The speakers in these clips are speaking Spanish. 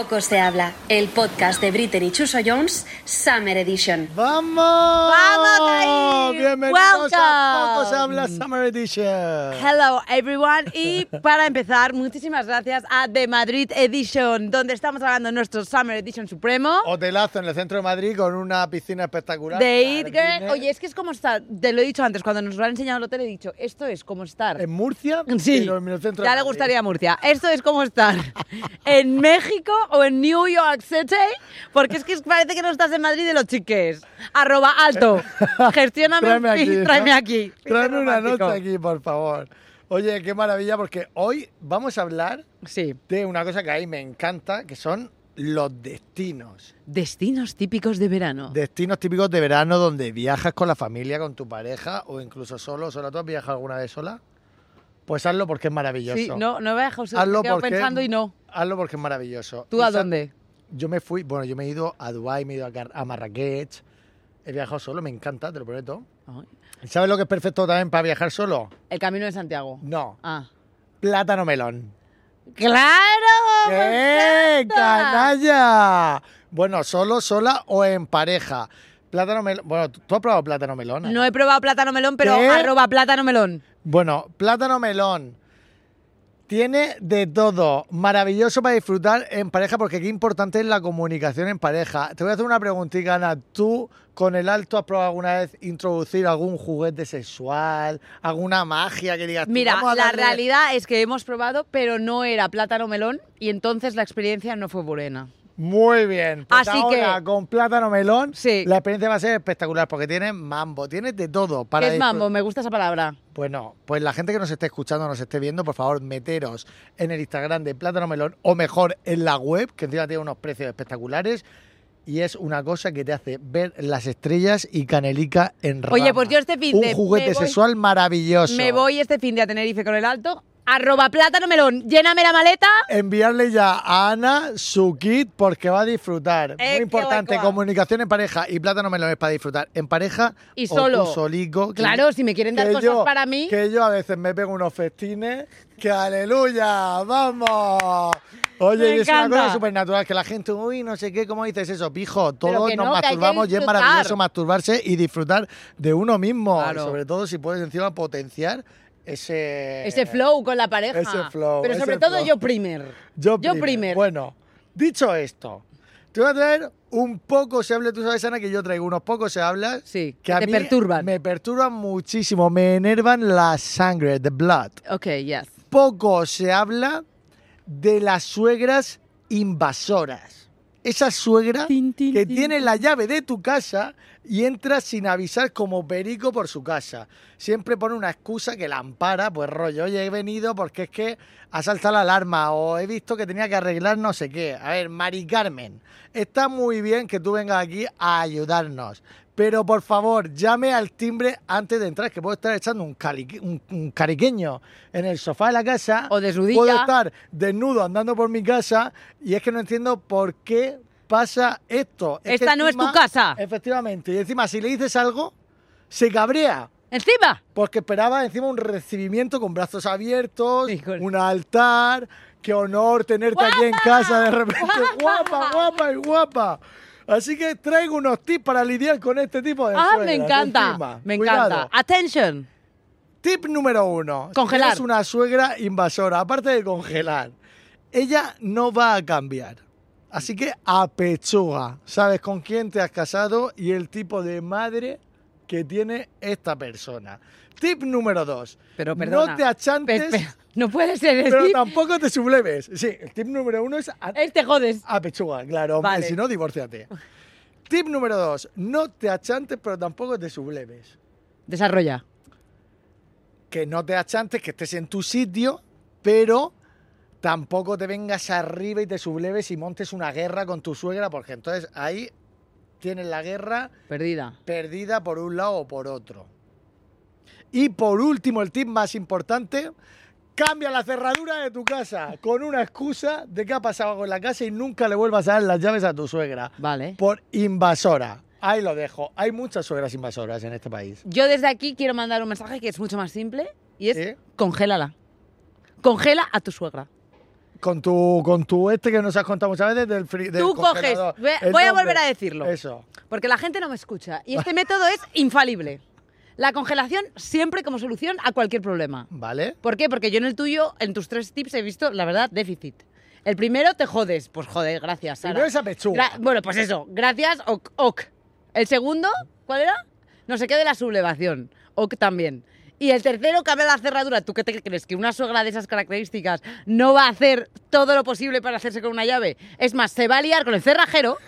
Poco se habla, el podcast de Britney y Chuso Jones, Summer Edition. ¡Vamos! ¡Vamos ahí! Bienvenidos a Welcome. Poco se habla Summer Edition. Hello everyone y para empezar muchísimas gracias a The Madrid Edition donde estamos grabando nuestro Summer Edition Supremo Hotelazo en el centro de Madrid con una piscina espectacular. de It Girl. Oye, es que es como estar, te lo he dicho antes, cuando nos lo han enseñado el hotel he dicho, esto es como estar ¿En Murcia? Sí, en el centro de ya le gustaría a Murcia. Esto es como estar en México o en New York City, porque es que parece que no estás en Madrid de los chiques. Arroba alto. Gestióname Tráeme ¿no? tráeme aquí. Tráeme una noche aquí, por favor. Oye, qué maravilla, porque hoy vamos a hablar Sí. de una cosa que a mí me encanta, que son los destinos. Destinos típicos de verano. Destinos típicos de verano donde viajas con la familia, con tu pareja o incluso solo. ¿Sola tú has viajado alguna vez sola? Pues hazlo porque es maravilloso. Sí, no, no me he dejado Hazlo porque- pensando y no. Hazlo porque es maravilloso. ¿Tú a dónde? Yo me fui, bueno, yo me he ido a Dubái, me he ido a, Car- a Marrakech. He viajado solo, me encanta, te lo prometo. Ay, ¿Sabes lo que es perfecto también para viajar solo? El camino de Santiago. No, Ah. plátano melón. ¡Claro! ¡Eh, perfecta! canalla! Bueno, solo, sola o en pareja. Plátano melón. Bueno, ¿tú has probado plátano melón? No he probado plátano melón, pero ¿Qué? arroba plátano melón. Bueno, plátano melón. Tiene de todo. Maravilloso para disfrutar en pareja, porque qué importante es la comunicación en pareja. Te voy a hacer una preguntita, Ana. ¿Tú con el alto has probado alguna vez introducir algún juguete sexual, alguna magia que digas? tú, Mira, "Vamos a la darle-"? realidad es que hemos probado, pero no era plátano melón y entonces la experiencia no fue buena. Muy bien. Pues Así ahora, que- con plátano melón, Sí. la experiencia va a ser espectacular, porque tiene mambo, tiene de todo. Para ¿Qué es mambo? Me gusta esa palabra. Bueno, pues la gente que nos esté escuchando, nos esté viendo, por favor, meteros en el Instagram de Plátano Melón o mejor en la web, que encima tiene unos precios espectaculares y es una cosa que te hace ver las estrellas y canelica en rama. Oye, pues yo este fin Un de- juguete me voy- sexual maravilloso. Me voy este fin de a Tenerife con el alto. Arroba plátano melón. Lléname la maleta. Enviarle ya a Ana su kit porque va a disfrutar. Eh, Muy importante, guay. comunicación en pareja y Plátano Melón es para disfrutar en pareja Y o solo. tú solico. que- Claro, si me quieren dar cosas yo- para mí. Que yo a veces me pego unos festines. ¡Que aleluya! ¡Vamos! Oye, y es una cosa súper natural que la gente, uy, no sé qué, ¿cómo dices eso? Pijo, todos nos no, que masturbamos y es maravilloso masturbarse y disfrutar de uno mismo. Claro. Sobre todo si puedes encima potenciar ese... Ese flow con la pareja. ese flow, Pero sobre todo flow. yo primer. Yo, Yo primer. primer. Bueno, dicho esto, te voy a traer un poco se habla. Tú sabes, Ana, que yo traigo unos pocos se habla. Sí, que que a te mí perturban. Me perturban muchísimo, me enervan la sangre, the blood. Ok, yes. Poco se habla de las suegras invasoras. Esa suegra Tin, tin, que tin, tiene la llave de tu casa y entra sin avisar como perico por su casa. Siempre pone una excusa que la ampara, pues rollo, oye, he venido porque es que ha saltado la alarma o he visto que tenía que arreglar no sé qué. A ver, Mari Carmen, está muy bien que tú vengas aquí a ayudarnos. Pero por favor, llame al timbre antes de entrar, que puedo estar echando un, cali- un- un cariqueño en el sofá de la casa. O desnudilla. Puedo estar desnudo andando por mi casa y es que no entiendo por qué pasa esto. Es que Esta no es tu casa. Efectivamente. Y encima, si le dices algo, se cabrea. Encima. Porque esperaba encima un recibimiento con brazos abiertos, Híjole. un altar. Qué honor tenerte aquí en casa de repente. Guapa, guapa y guapa. Así que traigo unos tips para lidiar con este tipo de Ah, me encanta. encima. Me Cuidado. encanta. Attention. Tip número uno. Congelar. Es una suegra invasora, aparte de congelar. Ella no va a cambiar. Así que apechuga. Sabes con quién te has casado y el tipo de madre que tiene esta persona. Tip número dos. Pero perdona. No te achantes, Pe- pe- no puede ser pero decir. tampoco te subleves. Sí, el tip número uno es a- Este jodes. apechuga, claro. Vale. Si no, divórciate. Tip número dos. No te achantes, pero tampoco te subleves Desarrolla. que no te achantes, que estés en tu sitio, pero tampoco te vengas arriba y te subleves y montes una guerra con tu suegra, porque entonces ahí tienes la guerra Perdida. perdida por un lado o por otro. Y por último, el tip más importante, cambia la cerradura de tu casa con una excusa de que ha pasado en la casa y nunca le vuelvas a dar las llaves a tu suegra. Vale. Por invasora. Ahí lo dejo. Hay muchas suegras invasoras en este país. Yo desde aquí quiero mandar un mensaje que es mucho más simple y es congélala. Congela a tu suegra. Con tu, con tu este que nos has contado muchas veces del, del Tú coges, voy, a volver a decirlo. Eso. Porque la gente no me escucha. Y este método es infalible. La congelación siempre como solución a cualquier problema. ¿Vale? ¿Por qué? Porque yo en el tuyo, en tus tres tips, he visto, la verdad, déficit. El primero te jodes. Pues joder, gracias, Sara. Primero esa pechuga. Gra- bueno, pues eso, gracias, ok, ok. El segundo, ¿cuál era? No sé qué de la sublevación. Ok también. Y el tercero, cambia la cerradura. ¿Tú qué te crees? ¿Que una suegra de esas características no va a hacer todo lo posible para hacerse con una llave? Es más, se va a liar con el cerrajero.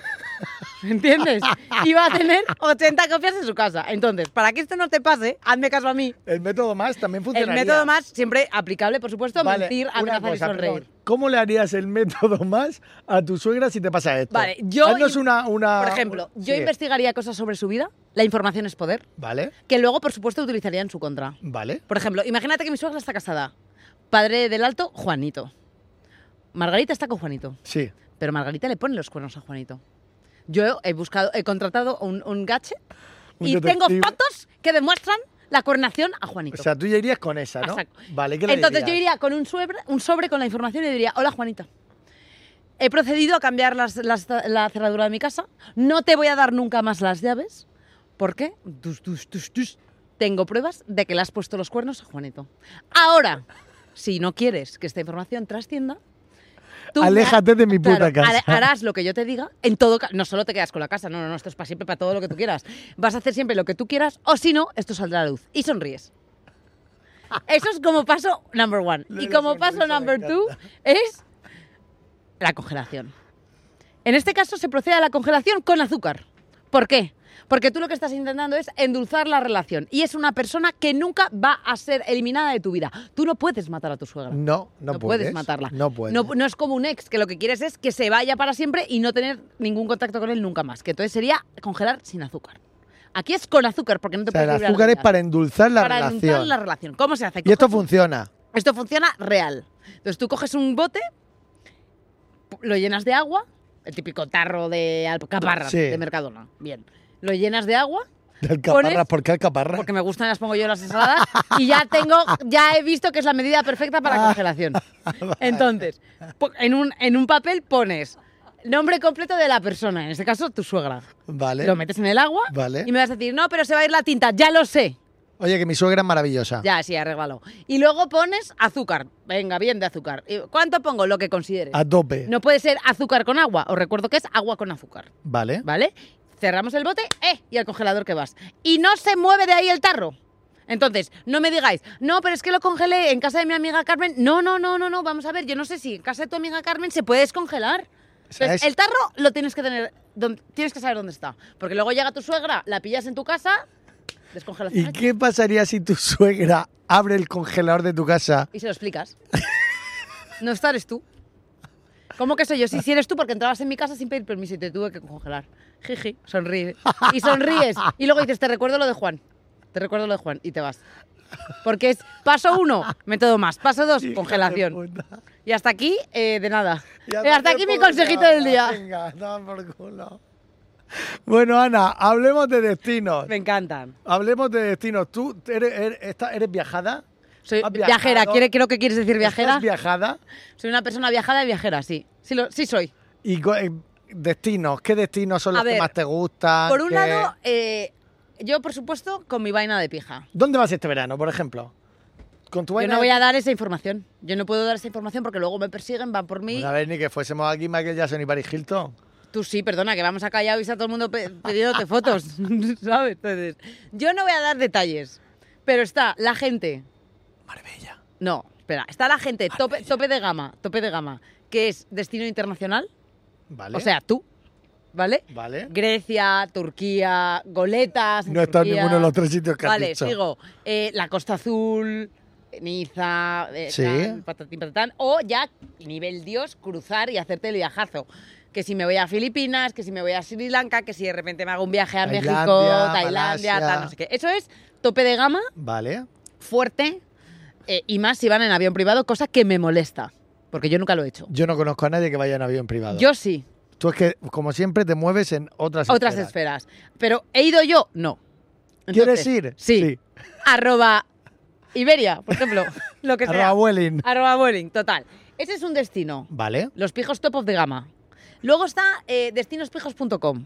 ¿Entiendes? Y va a tener 80 copias en su casa. Entonces, para que esto no te pase, hazme caso a mí. El método más también El funcionaría. método más, siempre aplicable, por supuesto, Vale, mentir, amenazar y cosa, sonreír. perdón. ¿Cómo le harías el método más a tu suegra si te pasa esto? Vale, yo Haznos una, una... Por ejemplo, yo Sí. investigaría cosas sobre su vida. La información es poder. Vale, Que luego, por supuesto, utilizaría en su contra. vale. Por ejemplo, imagínate que mi suegra está casada. Padre del alto, Juanito. Margarita está con Juanito. Sí. Pero Margarita le pone los cuernos a Juanito. Yo he buscado, he contratado un, un y tengo fotos que demuestran la coronación a Juanito. O sea, tú ya irías con esa, ¿no? Exacto. Vale, ¿qué le Entonces yo iría con un sobre, un sobre con la información y diría, hola Juanita. He procedido a cambiar las- las- la cerradura de mi casa. No te voy a dar nunca más las llaves. ¿Por qué? Tus, tus, tus, tus. Tengo pruebas de que le has puesto los cuernos a Juanito. Ahora, si no quieres que esta información trascienda, tú Aléjate de mi puta Claro, casa. har- Harás lo que yo te diga. En todo no solo te quedas con la casa, no, no, no, esto es para siempre, para todo lo que tú quieras. Vas a hacer siempre lo que tú quieras, o si no, esto saldrá a la luz. Y sonríes. Eso es como paso number one. Y como paso number two es la congelación. En este caso se procede a la congelación con azúcar. ¿Por qué? Porque tú lo que estás intentando es endulzar la relación. Y es una persona que nunca va a ser eliminada de tu vida. Tú no puedes matar a tu suegra. No, no, No, puedes. puedes. matarla. No puedes. No, no es como un ex, que lo que quieres es que se vaya para siempre y no tener ningún contacto con él nunca más. Que entonces sería congelar sin azúcar. Aquí es con azúcar, porque no te o sea, puedes el azúcar es para endulzar la Para relación. endulzar la relación. ¿Cómo se hace? Y esto funciona. esto funciona real. Entonces tú coges un bote, lo llenas de agua, el típico tarro de alcaparras Sí. de Mercadona. Bien. Lo llenas de agua, De alcaparras, ¿por qué alcaparras? porque me gustan las pongo yo en las ensaladas, y ya tengo, ya he visto que es la medida perfecta para la Ah. congelación. Entonces, en un, en un papel pones nombre completo de la persona, en este caso tu suegra. Vale. Lo metes en el agua Vale. y me vas a decir, no, pero se va a ir la tinta, ya lo sé. Oye, que mi suegra es maravillosa. Ya, sí, arréglalo. Y luego pones azúcar. Venga, bien de azúcar. ¿Y ¿Cuánto pongo? Lo que consideres. A tope. No puede ser azúcar con agua. Os recuerdo que es agua con azúcar. Vale. ¿Vale? Cerramos el bote, ¡eh! Y al congelador que vas. Y no se mueve de ahí el tarro. Entonces, no me digáis, no, pero es que lo congelé en casa de mi amiga Carmen. No, no, no, no, no. Vamos a ver, yo no sé si en casa de tu amiga Carmen se puede descongelar. O sea, Entonces, es- el tarro lo tienes que tener, tienes que saber dónde está. Porque luego llega tu suegra, la pillas en tu casa, descongelación. ¿Y qué pasaría si tu suegra abre el congelador de tu casa? Y se lo explicas. no esta eres tú. ¿Cómo que soy yo? Sí, sí eres tú porque entrabas en mi casa sin pedir permiso y te tuve que congelar. Jiji, sonríe. Y sonríes. Y luego dices, te recuerdo lo de Juan. Te recuerdo lo de Juan. Y te vas. Porque es paso uno, método más. Paso dos, Hija congelación. Y hasta aquí, eh, de nada. Y Eh, hasta aquí mi consejito del día. Venga, toma por culo. Bueno, Ana, hablemos de destinos. Me encantan. Hablemos de destinos. ¿Tú eres, eres viajada? Soy ¿Has viajera. ¿Quiere, creo que quieres decir viajera? ¿Estás viajada? Soy una persona viajada y viajera, sí. Sí, lo- sí soy. ¿Y eh, destinos? ¿Qué destinos son A los que ver, más te gustan? Por un ¿Qué- lado, eh, yo, por supuesto, con mi vaina de pija. ¿Dónde vas este verano, por ejemplo? Con tu Yo vaina no de- voy a dar esa información. Yo no puedo dar esa información porque luego me persiguen, van por mí. Bueno, a ver, ni que fuésemos aquí Michael Jackson y Paris Hilton. Tú sí, perdona, que vamos a callar y está todo el mundo pidiéndote fotos, ¿sabes? Entonces, yo no voy a dar detalles, pero está la gente, Marbella. no, espera, está la gente tope, tope de gama, tope de gama, que es destino internacional, Vale. o sea, tú, ¿vale? Vale. Grecia, Turquía, goletas. No estado en ninguno de los tres sitios que has Vale, dicho. sigo. Eh, la Costa Azul, Niza, eh, Sí. tal, patatín, patatán. O ya, nivel Dios, cruzar y hacerte el viajazo. Que si me voy a Filipinas, que si me voy a Sri Lanka, que si de repente me hago un viaje a Tailandia, México, Tailandia, Malasia. tal, no sé qué. Eso es tope de gama, Vale. fuerte, eh, y más si van en avión privado, cosa que me molesta. Porque yo nunca lo he hecho. Yo no conozco a nadie que vaya en avión privado. Yo sí, Tú es que, como siempre, te mueves en otras otras esferas. esferas. Pero ¿he ido yo? No. ¿Quieres Entonces, ir? Sí. Arroba Iberia, por ejemplo. lo que sea. Arroba Vueling. Arroba Vueling, total. Ese es un destino. Vale. Los pijos top of de gama. Luego está eh, destinospijos.com.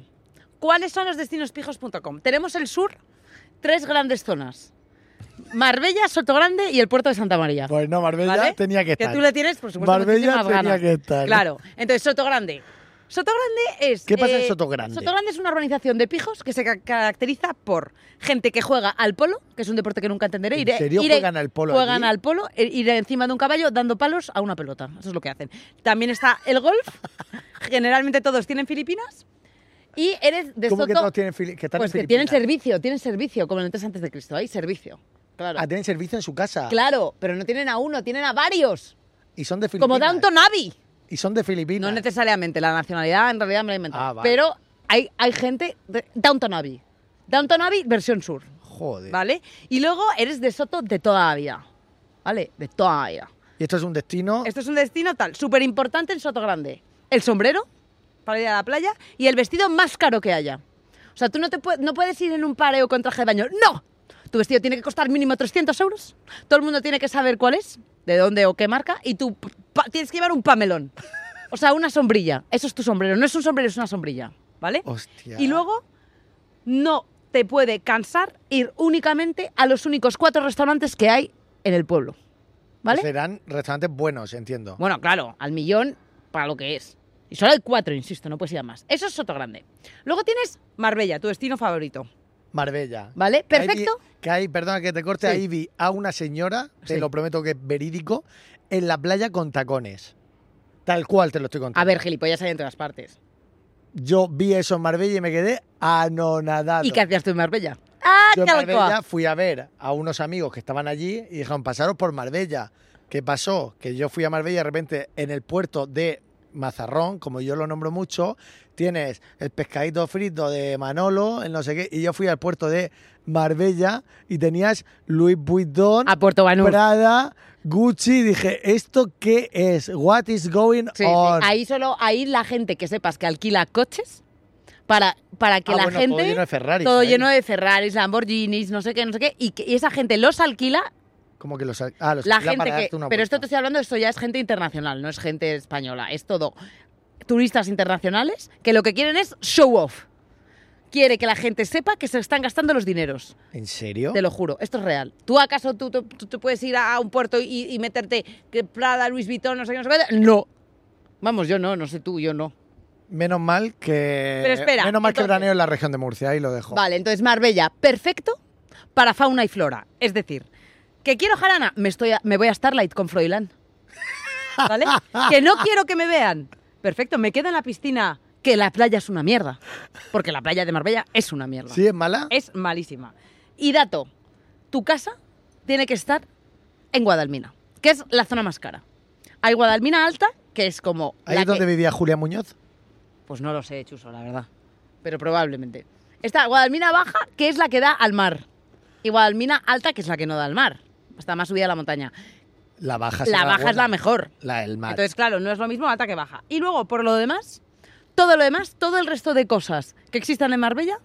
¿Cuáles son los destinospijos.com? Tenemos el sur, tres grandes zonas. Marbella, Sotogrande y el puerto de Santa María. Pues no, Marbella ¿Vale? tenía que estar. Que tú le tienes, por supuesto, Marbella tenía ganas. que estar. Claro. Entonces, Sotogrande. Sotogrande es... ¿Qué pasa en eh, Sotogrande? Sotogrande es una urbanización de pijos que se ca- caracteriza por gente que juega al polo, que es un deporte que nunca entenderé. ¿En serio juegan al polo Juegan allí? al polo, e- ir encima de un caballo dando palos a una pelota. Eso es lo que hacen. También está el golf. Generalmente todos tienen Filipinas. Y eres de ¿Cómo que todos tienen que están Pues en que tienen Filipinas? servicio, tienen servicio, como en el 3 antes de Cristo. Hay servicio. Claro. Tienen servicio en su casa. Claro, pero no tienen a uno, tienen a varios. Y son de Filipinas. Como Downton Abbey. Y son de Filipinas. No necesariamente, la nacionalidad en realidad me la he inventado. Ah, vale. Pero hay, hay gente de Downton Abbey. Downton Abbey versión sur, Joder. ¿vale? Y luego eres de Soto de toda la vida, ¿vale? De toda la vida. Y esto es un destino. Esto es un destino tal, súper importante en Soto Grande. El sombrero para ir a la playa y el vestido más caro que haya. O sea, tú no, te pue- no puedes ir en un pareo con traje de baño. ¡No! Tu vestido tiene que costar mínimo 300 euros. Todo el mundo tiene que saber cuál es, de dónde o qué marca. Y tú tienes que llevar un pamelón. O sea, una sombrilla. Eso es tu sombrero. No es un sombrero, es una sombrilla. ¿Vale? Hostia. Y luego no te puede cansar ir únicamente a los únicos cuatro restaurantes que hay en el pueblo. ¿Vale? Serán restaurantes buenos, entiendo. Bueno, claro, al millón para lo que es. Y solo hay cuatro, insisto, no puedes ir a más. Eso es Soto Grande. Luego tienes Marbella, tu destino favorito. Marbella. ¿Vale? Que Perfecto. Que hay, perdona que te corte, Sí. ahí vi a una señora, te Sí. lo prometo que es verídico, en la playa con tacones. Tal cual te lo estoy contando. A ver, gilipollas hay en todas partes. Yo vi eso en Marbella y me quedé anonadado. ¿Y qué hacías tú en Marbella? ¡Ah, Yo en! Marbella fui a ver a unos amigos que estaban allí y dijeron, pasaros por Marbella. ¿Qué pasó? Que yo fui a Marbella y de repente en el puerto de Mazarrón, como yo lo nombro mucho, tienes el pescadito frito de Manolo, el no sé qué, y yo fui al puerto de Marbella y tenías Louis Vuitton, A Puerto Banús. Prada, Gucci, y dije, ¿esto qué es? What is going Sí, sí. on? Ahí solo, ahí la gente que sepas que alquila coches para, para que Ah, la bueno, gente... todo lleno de Ferraris. todo ahí. lleno de Ferraris, Lamborghinis, no sé qué, no sé qué, y, que, y esa gente los alquila Como que los... Ah, los la gente que. Pero esto te estoy hablando, esto ya es gente internacional, no es gente española. Es todo turistas internacionales que lo que quieren es show off. Quiere que la gente sepa que se están gastando los dineros. ¿En serio? Te lo juro, esto es real. ¿Tú acaso tú, tú, tú- puedes ir a un puerto y, y meterte que Prada, Louis Vuitton, no sé qué, no sé qué? No. Vamos, yo no, no sé tú, yo no. Menos mal que. Pero espera, Menos mal que entonces- veraneo en la región de Murcia, ahí lo dejo. Vale, entonces Marbella, perfecto para fauna y flora. Es decir, que quiero jarana, me, estoy a- me voy a Starlight con Froilán. ¿Vale? que no quiero que me vean. Perfecto, me quedo en la piscina, que la playa es una mierda. Porque la playa de Marbella es una mierda. ¿Sí es mala? Es malísima. Y dato, tu casa tiene que estar en Guadalmina, que es la zona más cara. Hay Guadalmina Alta, que es como... Ahí es donde que- vivía Julia Muñoz. pues no lo sé, Chuso, la verdad. Pero probablemente. Está Guadalmina Baja, que es la que da al mar. Y Guadalmina Alta, que es la que no da al mar. Está más subida a la montaña. La baja La baja es la mejor. La del mar. Entonces, claro, no es lo mismo alta que baja. Y luego, por lo demás, todo lo demás, todo el resto de cosas que existan en Marbella,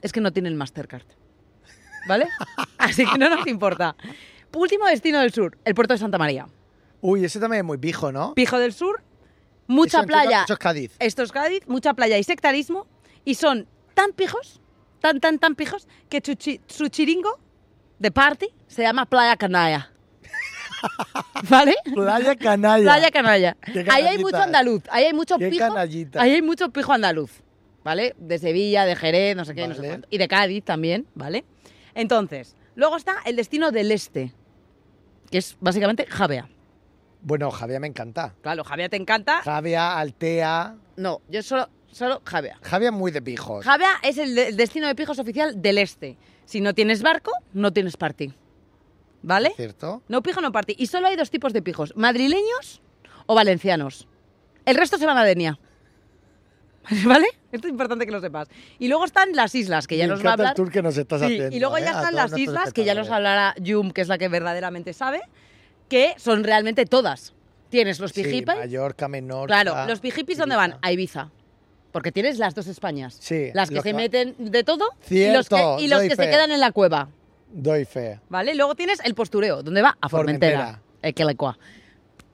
es que no tienen Mastercard. ¿Vale? Así que no nos importa. Último destino del sur, el puerto de Santa María. Uy, ese también es muy pijo, ¿no? Pijo del sur, mucha playa. Eso es Cádiz. Esto es Cádiz, mucha playa y sectarismo. Y son tan pijos, tan, tan, tan pijos, que su chiringo de party se llama Playa Canalla. ¿Vale? Playa Canalla. Playa Canalla. Ahí hay mucho andaluz, ahí hay mucho pijo. canallita. Ahí hay mucho pijo andaluz, ¿vale? De Sevilla, de Jerez, no sé qué, no sé cuánto. Y de Cádiz también, ¿vale? Entonces, luego está el destino del este, que es básicamente Javea. Bueno, Javia me encanta. Claro, Javea te encanta. Javia, Altea. No, yo solo, solo Javea. Javia es muy de pijos. Javea es el, de- el destino de pijos oficial del este. Si no tienes barco, no tienes party. ¿Vale? ¿Cierto? No pijo, no party. Y solo hay dos tipos de pijos, madrileños o valencianos. El resto se van a Denia. ¿Vale? Esto es importante que lo sepas. Y luego están las islas, que ya Me nos va a el hablar. tour que nos estás Sí, haciendo. y luego ¿eh? ya A están las islas, que ya nos espectadores. hablará Yum, que es la que verdaderamente sabe, que son realmente todas. Tienes los Sí, pijipis. Mallorca, Menorca. claro, los pijipis ¿dónde van? A Ibiza. Porque tienes las dos Españas. Sí, Las que se que- meten de todo y los que, y los doy que se quedan en la cueva. Doy fe. ¿Vale? Luego tienes el postureo, ¿dónde va? A Formentera. Formentera. Eh, que le cua.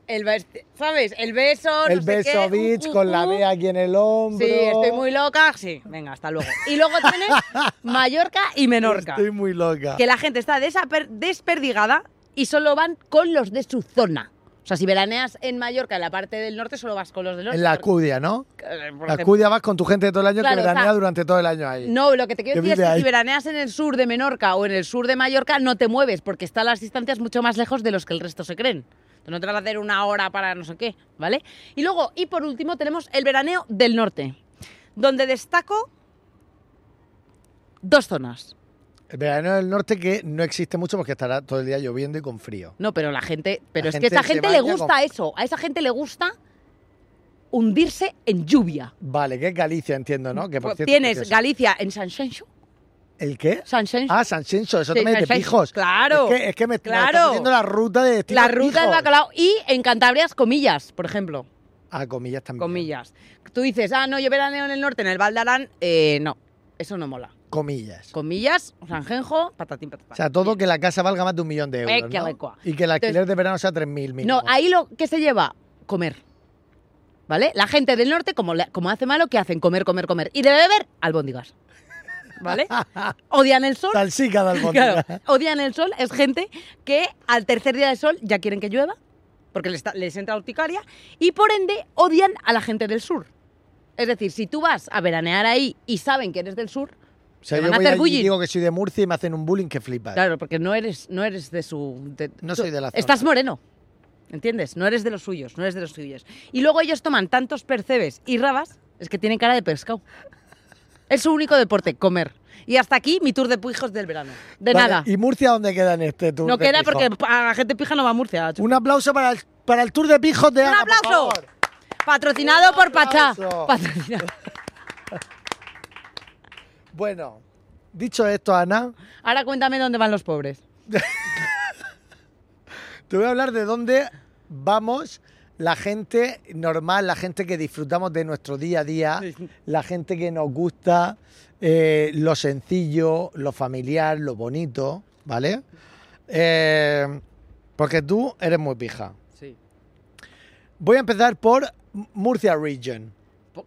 El bes- ¿Sabes? El beso. el no sé beso qué, beach uh, uh, con la uh. B aquí en el hombro. Sí, estoy muy loca. Sí, venga, hasta luego. Y luego tienes Mallorca y Menorca. Estoy muy loca. Que la gente está desaper- desperdigada y solo van con los de su zona. O sea, si veraneas en Mallorca, en la parte del norte, solo vas con los del norte. En la Alcudia, ¿no? eh, La porque- Alcudia vas con tu gente de todo el año Claro, que o sea, veranea durante todo el año ahí. No, lo que te quiero decir es que ahí. si veraneas en el sur de Menorca o en el sur de Mallorca, no te mueves porque están las distancias mucho más lejos de los que el resto se creen. Entonces, No te vas a hacer una hora para no sé qué, ¿vale? Y luego, y por último, tenemos el veraneo del norte, donde destaco dos zonas. El verano del norte que no existe mucho porque estará todo el día lloviendo y con frío. No, pero la gente, pero La es que a esa gente le gusta con- eso, a esa gente le gusta hundirse en lluvia. Vale, que es Galicia, entiendo, ¿no? Que por Pues cierto, Tienes precioso. Galicia en Sanxenxo, ¿El qué? Sanxenxo, Ah, Sanxenxo, eso Sí, también es de pijos. claro, Es que, es que me, me claro. haciendo la ruta de destino la ruta del pijos. bacalao y en Cantabria es comillas, por ejemplo. Ah, comillas también. Comillas. Tú dices, ah, no, yo veraneo en el norte, en el Valdarán. Eh, no, eso no mola. Comillas. Comillas, Sanjenjo, patatín, patatán. O sea, todo que la casa valga más de un millón de euros, Eh, que. Y que el alquiler Entonces- de verano sea 3.000 mínimo. No, ahí lo que se lleva, comer. ¿Vale? La gente del norte, como, le- como hace malo, ¿qué hacen? Comer, comer, comer. Y de beber, albóndigas. ¿Vale? Odian el sol. Salsica de. Claro, odian el sol. Es gente que al tercer día de sol ya quieren que llueva, porque les, les entra urticaria, y por ende odian a la gente del sur. Es decir, si tú vas a veranear ahí y saben que eres del sur, O sea, yo van a voy hacer allí y digo que soy de Murcia y me hacen un bullying que flipas. claro, porque no eres, no eres de su... de- No tú- soy de la zona. Estás moreno. ¿Entiendes? No eres de los suyos, no eres de los suyos. Y luego ellos toman tantos percebes y rabas, es que tienen cara de pescado. Es su único deporte, comer. Y hasta aquí mi tour de pijos del verano. De Vale, nada. ¿Y Murcia dónde queda en este tour? No de queda pijo? porque a la gente pija no va a Murcia. Un aplauso para el, para el tour de pijos de ¡Un Ana, por aplauso! favor. Patrocinado Un por Pachá. aplauso. Patrocinado. Bueno, dicho esto, Ana, Ahora cuéntame dónde van los pobres. te voy a hablar de dónde vamos la gente normal, la gente que disfrutamos de nuestro día a día, Sí. la gente que nos gusta eh, lo sencillo, lo familiar, lo bonito, ¿vale? Eh, porque tú eres muy pija. Sí. Voy a empezar por Murcia Region.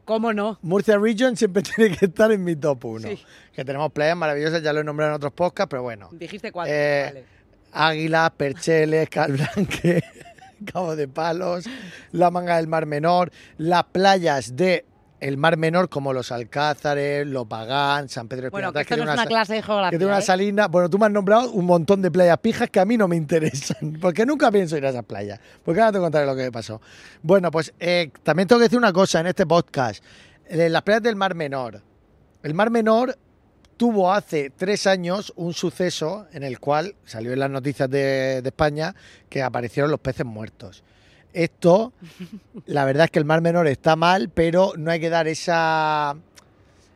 ¿Cómo no? Murcia Region siempre tiene que estar en mi top 1. Sí. Que tenemos playas maravillosas, ya lo he nombrado en otros podcasts, pero bueno. Dijiste cuatro. Eh, vale. Águilas, Percheles, Calblanque, Cabo de Palos, la Manga del Mar Menor, las playas de el Mar Menor como los Alcázares, Lopagán, San Pedro de Bueno, que esto no tiene es una clase de geografía. que tiene una ¿eh? salina. Bueno, tú me has nombrado un montón de playas pijas que a mí no me interesan, porque nunca pienso ir a esas playas. Porque ahora te contaré lo que me pasó. Bueno, pues eh, también tengo que decir una cosa en este podcast. Eh, las playas del Mar Menor. El Mar Menor tuvo hace tres años un suceso en el cual salió en las noticias de, de España que aparecieron los peces muertos. Esto, la verdad es que el Mar Menor está mal, pero no hay que dar esa,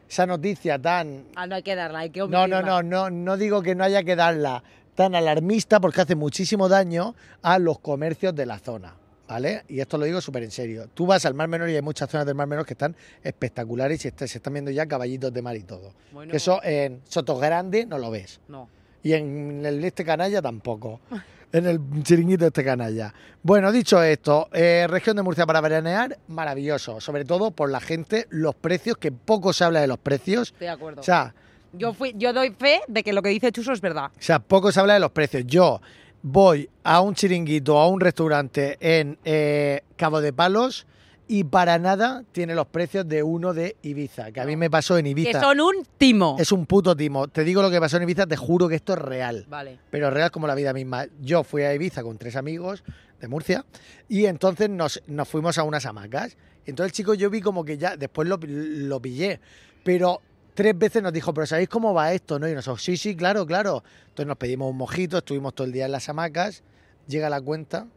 esa noticia tan Ah, no hay que darla, hay que no, no, no, no, no digo que no haya que darla tan alarmista porque hace muchísimo daño a los comercios de la zona, ¿vale? Y esto lo digo súper en serio. Tú vas al Mar Menor y hay muchas zonas del Mar Menor que están espectaculares y se, está- se están viendo ya caballitos de mar y todo. Bueno, Que eso en Sotogrande no lo ves. No. Y en el este canalla tampoco. En el chiringuito de este canalla. Bueno, dicho esto, eh, región de Murcia para veranear, maravilloso. Sobre todo por la gente, los precios, que poco se habla de los precios. Estoy de acuerdo. O sea, yo, fui, yo doy fe de que lo que dice Chuso es verdad. O sea, poco se habla de los precios. Yo voy a un chiringuito, a un restaurante en eh, Cabo de Palos y para nada tiene los precios de uno de Ibiza, que a mí me pasó en Que Ibiza. son un timo. Es un puto timo. Te digo lo que pasó en Ibiza, te juro que esto es real. Vale. Pero real como la vida misma. Yo fui a Ibiza con tres amigos de Murcia y entonces nos, nos fuimos a unas hamacas. Entonces el chico yo vi como que ya, después lo, lo pillé, pero tres veces nos dijo, pero ¿sabéis cómo va esto? ¿no? Y nosotros, sí, sí, claro, claro. Entonces nos pedimos un mojito, estuvimos todo el día en las hamacas, llega la cuenta,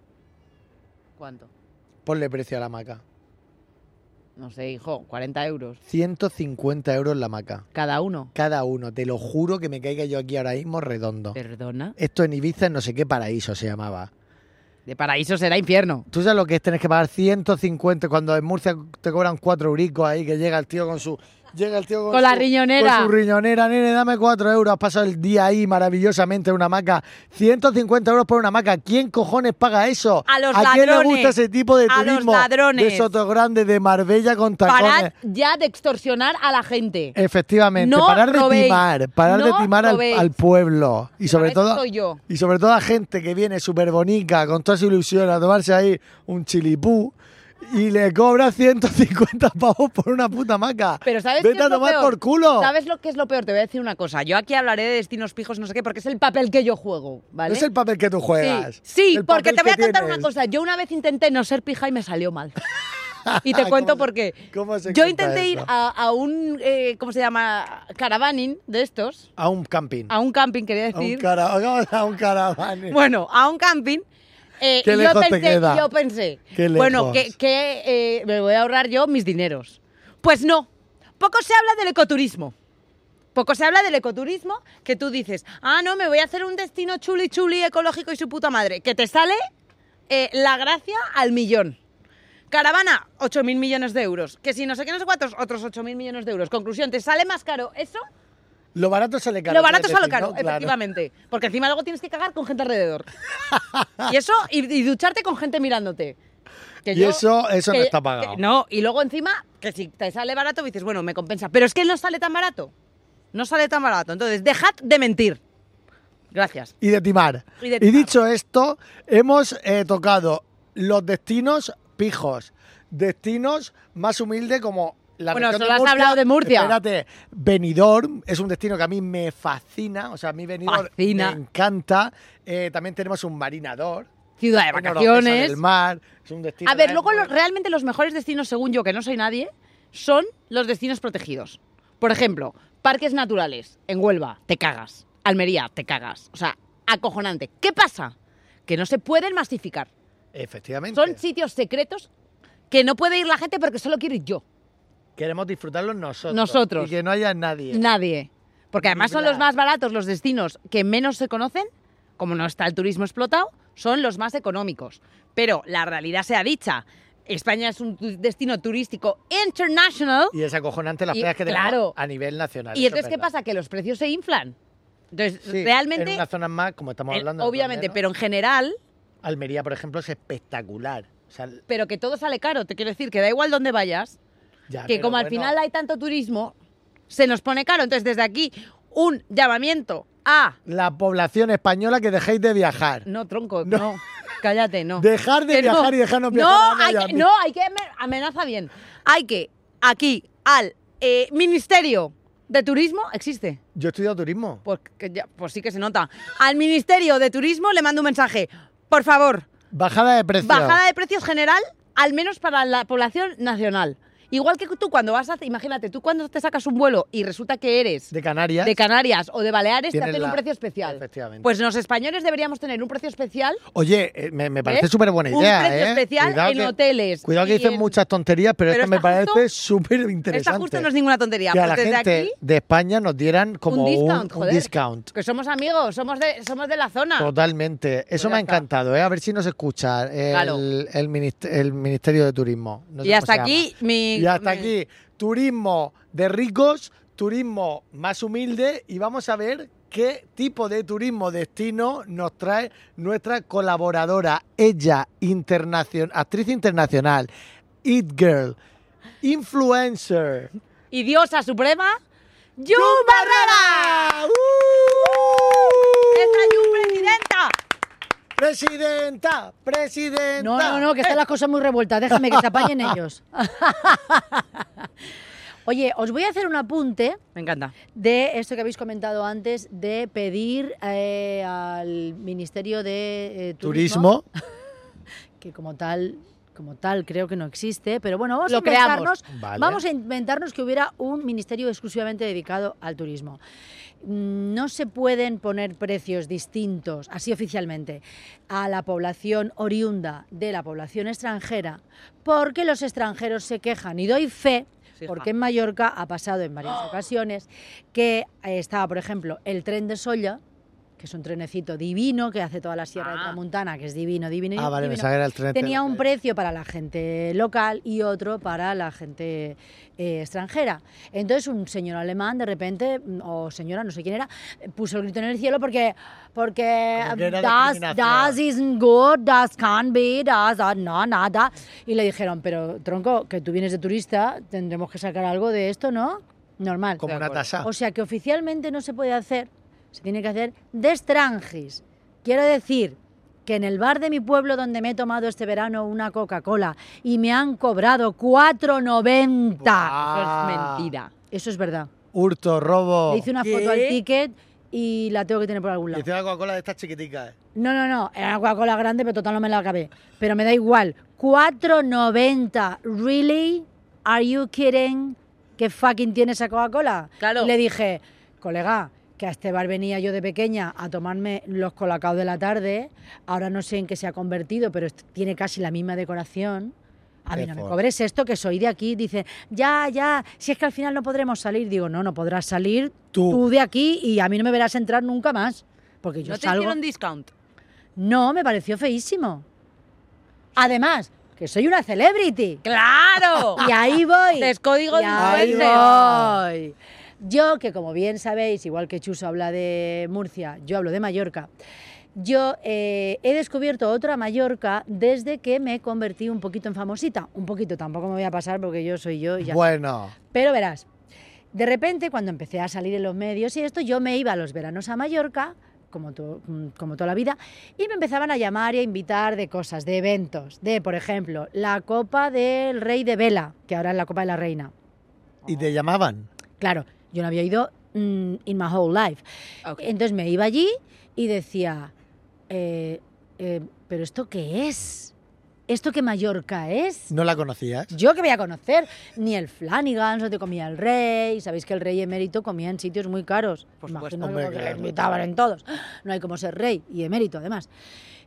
¿Cuánto? ponle precio a la hamaca. No sé, hijo, 40 euros. 150 euros la hamaca. Cada uno. Cada uno, te lo juro que me caiga yo aquí ahora mismo redondo. Perdona. Esto en Ibiza en no sé qué paraíso se llamaba. De paraíso será infierno. ¿Tú sabes lo que es tener que pagar 150 cuando en Murcia te cobran 4 euricos ahí que llega el tío con su Llega el tío con, Con la su- riñonera. Con su riñonera, nene, dame cuatro euros. Has pasado el día ahí maravillosamente en una hamaca. 150 euros por una hamaca. ¿Quién cojones paga eso? A los quién le ladrones. gusta ese tipo de A los turismo? ladrones. De Soto Grande, de Marbella con tacones. Parad ya de extorsionar a la gente. Efectivamente, No parar de robéis. timar, parar de No timar al, pueblo. Y sobre todo yo. y sobre todo a gente que viene súper bonita, con toda su ilusión, a tomarse ahí un chilipú y le cobra 150 pavos por una puta maca. Pero ¿sabes Vete qué es a lo tomar peor? por culo. ¿Sabes lo que es lo peor? Te voy a decir una cosa. Yo aquí hablaré de destinos pijos, no sé qué, porque es el papel que yo juego, ¿vale? Es el papel que tú juegas. Sí, porque te voy a contar tienes. una cosa. Yo una vez intenté no ser pija y me salió mal. Y te cuento ¿Cómo por qué. cómo se Yo intenté ir a, a un, eh, ¿cómo se llama? Caravaning de estos. A un camping. A un camping, quería A un, decir. cara- a un caravane. Bueno, a un camping. Eh, Qué y lejos yo te pensé, queda. yo pensé, Qué bueno, que, eh, me voy a ahorrar yo mis dineros. Pues no, poco se habla del ecoturismo. Poco se habla del ecoturismo, que tú dices, ah, no, me voy a hacer un destino chuli chuli ecológico y su puta madre, que te sale eh, la gracia al millón. Caravana, 8.000 millones de euros. Que si no sé qué, no sé cuántos, otros 8.000 millones de euros. Conclusión, ¿te sale más caro eso? Lo barato sale caro. Lo barato sale caro, ¿no? Claro. efectivamente. Porque encima luego tienes que cagar con gente alrededor. y eso, y, y ducharte con gente mirándote. Que Y eso- eso no está pagado. que- no, y luego encima, que si te sale barato, dices, bueno, me compensa. Pero es que no sale tan barato. No sale tan barato. Entonces, dejad de mentir. Gracias. y de timar. Y de Y timar. dicho esto, hemos eh, tocado los destinos pijos, destinos más humildes como la Bueno, solo de has Murcia. hablado de Murcia. Espérate, Benidorm es un destino que a mí me fascina, o sea, a mí Benidorm Fascina. me encanta. Eh, también tenemos un marinador. Ciudad de vacaciones. del mar, es un destino A ver, luego lo- realmente los mejores destinos, según yo, que no soy nadie, son los destinos protegidos. Por ejemplo, parques naturales en Huelva, te cagas. Almería, te cagas. O sea, acojonante. ¿Qué pasa? Que no se pueden masificar. Efectivamente. Son sitios secretos que no puede ir la gente porque solo quiero ir yo. Queremos disfrutarlos nosotros. Nosotros. Y que no haya nadie. Nadie. Porque además son los más baratos, los destinos que menos se conocen, como no está el turismo explotado, son los más económicos. Pero la realidad sea dicha, España es un destino turístico international Y es acojonante las Y- playas que claro. tenemos a nivel nacional. y entonces es ¿qué pasa? Que los precios se inflan. Entonces, Sí, realmente, En unas zonas más, como estamos hablando. obviamente, pero en general. Almería, por ejemplo, es espectacular. O sea, pero que todo sale caro. Te quiero decir que da igual dónde vayas, ya, que como al final hay tanto turismo, se nos pone caro. Entonces, desde aquí, un llamamiento a... La población española que dejéis de viajar. No, tronco, No. no. Cállate, no. Dejar de Que no. viajar y dejarnos viajar No, a hay que, no, hay que ame- amenaza bien. Hay que aquí al eh, Ministerio de Turismo existe. Yo he estudiado turismo. Pues, que ya- pues sí que se nota. Al Ministerio de Turismo le mando un mensaje. Por favor, Bajada de precios. bajada de precios general, al menos para la población nacional. Igual que tú cuando vas a, imagínate, tú cuando te sacas un vuelo y resulta que eres De Canarias. de Canarias o de Baleares, te hacen un la- precio especial. Efectivamente. Pues los españoles deberíamos tener un precio especial Oye, eh, me, me parece ¿Eh? súper buena Un idea, precio ¿eh? especial Cuidado en que- hoteles Cuidado que dicen en- muchas tonterías, pero, Pero esto me parece súper interesante. Esta justo no es ninguna tontería. que a Pues la desde gente aquí, de España nos dieran como un discount, un. Que somos amigos, somos de, somos de la zona. Totalmente. Eso Pues me ha encantado, ¿eh? A ver si nos escucha el, Claro. el, minist- el Ministerio de Turismo. No y hasta aquí mi. Y hasta mi- aquí, turismo de ricos, turismo más humilde y vamos a ver qué tipo de turismo destino nos trae nuestra colaboradora, ella, internacion- actriz internacional, It Girl, influencer. Y diosa suprema, ¡Jun Barrera! ¡Esta Jun presidenta! Presidenta, presidenta. No, no, no, que están las cosas muy revueltas. Déjame que se apañen ellos. Oye, os voy a hacer un apunte Me encanta. de esto que habéis comentado antes, de pedir eh, al Ministerio de eh, Turismo, Turismo. que como tal, como tal creo que no existe, pero bueno, vamos Lo a inventarnos. Vale. vamos a inventarnos que hubiera un ministerio exclusivamente dedicado al turismo. Mm, No se pueden poner precios distintos, así oficialmente, a la población oriunda de la población extranjera, porque los extranjeros se quejan y doy fe. Porque en Mallorca ha pasado en varias ocasiones que eh, estaba, por ejemplo, el tren de Solla, que es un trenecito divino que hace toda la Sierra de Ah. Tramontana, que es divino, divino. Ah, vale, divino, era el tren. tenía un precio para la gente local y otro para la gente eh, extranjera. Entonces un señor alemán de repente, mm, o señora, no sé quién era, puso el grito en el cielo porque, porque era das, das isn't good, das can be, das, das, no, nada. Y le dijeron, pero tronco, que tú vienes de turista, tendremos que sacar algo de esto, ¿no? Normal. Como una tasa. O sea que oficialmente no se puede hacer, se tiene que hacer de extranjis. Quiero decir que en el bar de mi pueblo donde me he tomado este verano una Coca-Cola y me han cobrado 4,90. Eso es mentira. Eso es verdad. Hurto, robo. Le hice una ¿Qué? foto al ticket y la tengo que tener por algún Y lado. encima Coca-Cola de estas chiquiticas. eh. No, no, no, era una Coca-Cola grande, pero total no me la acabé. Pero me da igual. 4,90. ¿Really? ¿Are you kidding? ¿Qué fucking tiene esa Coca-Cola? Claro. Y le dije, colega, que a este bar venía yo de pequeña a tomarme los colacaos de la tarde. Ahora no sé en qué se ha convertido, pero tiene casi la misma decoración. A mí no me cobres esto, que soy de aquí. Dice, ya, ya, si es que al final no podremos salir. Digo, no, no podrás salir Tú. tú, de aquí y a mí no me verás entrar nunca más. Porque yo ¿No te salgo... hicieron discount? No, me pareció feísimo. Además, que soy una celebrity. ¡Claro! Y ahí voy. Es código y ahí voy. Yo, que como bien sabéis, igual que Chuso habla de Murcia, yo hablo de Mallorca. Yo eh, he descubierto otra Mallorca desde que me convertí un poquito en famosita. Un poquito, tampoco me voy a pasar porque yo soy yo y ya. Bueno, Pero verás, de repente cuando empecé a salir en los medios y esto, yo me iba a los veranos a Mallorca, como, to- como toda la vida, y me empezaban a llamar y a invitar de cosas, de eventos, de, por ejemplo, la Copa del Rey de Vela, que ahora es la Copa de la Reina. y te llamaban. Claro, yo no había ido mm, in my whole life. Ok. Entonces me iba allí y decía, eh, eh, ¿pero esto qué es? ¿Esto qué Mallorca es? ¿No la conocías? Yo que voy a conocer, ni el Flanagan, donde comía el rey. Sabéis que el rey emérito comía en sitios muy caros. Por supuesto. Imagino Hombre, que le invitaban en todos. No hay como ser rey y emérito, además.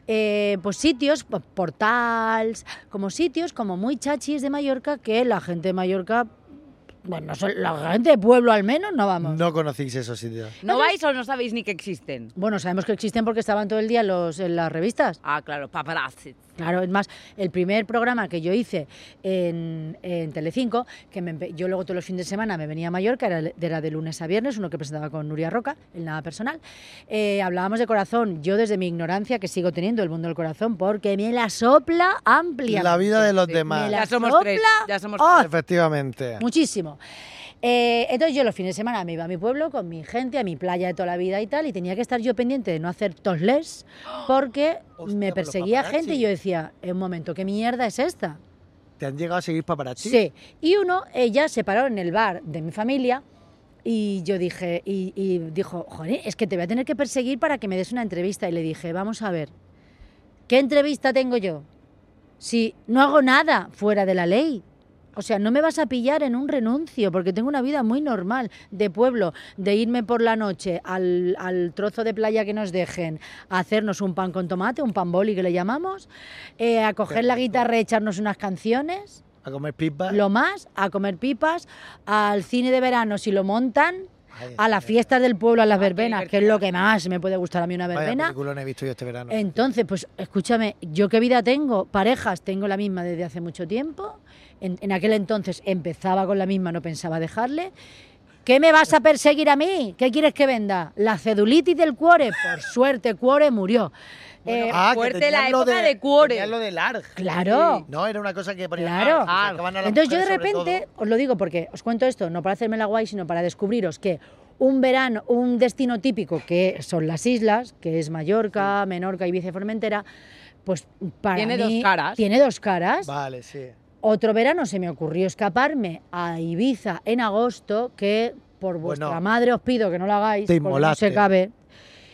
Eh, pues sitios, po- portals, como sitios como muy chachis de Mallorca que la gente de Mallorca, bueno, la gente de pueblo al menos, no vamos. No conocéis esos sitios. ¿No vais o no sabéis ni que existen? Bueno, sabemos que existen porque estaban todo el día en los, en las revistas. Ah, claro, paparazzi. Claro, es más, el primer programa que yo hice en, en Telecinco, que me yo luego todos los fines de semana me venía a Mallorca, era, era de lunes a viernes, uno que presentaba con Nuria Roca, el nada personal. Eh, hablábamos de corazón, yo desde mi ignorancia, que sigo teniendo el mundo del corazón, porque me la sopla ampliamente. La vida de los demás. Me la Ya somos sopla. tres, ya somos ¡Oh! Efectivamente. Muchísimo. Eh, entonces yo los fines de semana me iba a mi pueblo con mi gente, a mi playa de toda la vida y tal, y tenía que estar yo pendiente de no hacer tosles porque Hostia, me los perseguía gente y yo decía, en un momento, ¿qué mierda es esta? ¿Te han llegado a seguir paparazzi? Sí. Y uno, ella se paró en el bar de mi familia y yo dije, y, y dijo, joder, es que te voy a tener que perseguir para que me des una entrevista. Y le dije, vamos a ver, ¿qué entrevista tengo yo? Si no hago nada fuera de la ley. O sea, no me vas a pillar en un renuncio, porque tengo una vida muy normal, de pueblo, de irme por la noche al, al trozo de playa que nos dejen, a hacernos un pan con tomate, un pan boli que le llamamos, eh, a coger la guitarra y echarnos unas canciones, A comer pipas. lo más, a comer pipas, al cine de verano si lo montan, a las fiestas del pueblo, a las Ah, verbenas, que es lo que más me puede gustar a mí una Vaya verbena. película he visto yo este verano. Entonces, pues escúchame, ¿yo qué vida tengo? Parejas, tengo la misma desde hace mucho tiempo. En, en aquel entonces empezaba con la misma, no pensaba dejarle. ¿Qué me vas a perseguir a mí? ¿Qué quieres que venda? La cedulitis del cuore. Por suerte, cuore murió. Eh, Ah, fuerte la lo época de Cuore. tenían lo de Larg. Claro. No, era una cosa que ponía Claro. Entonces yo de repente, os lo digo porque os cuento esto, no para hacerme la guay, sino para descubriros que un verano, un destino típico que son las islas, que es Mallorca, Menorca, Ibiza y Formentera, pues para Tiene mí dos caras. Tiene dos caras. Vale, sí. Otro verano se me ocurrió escaparme a Ibiza en agosto, que por vuestra Bueno, madre os pido que no lo hagáis, te porque no se cabe.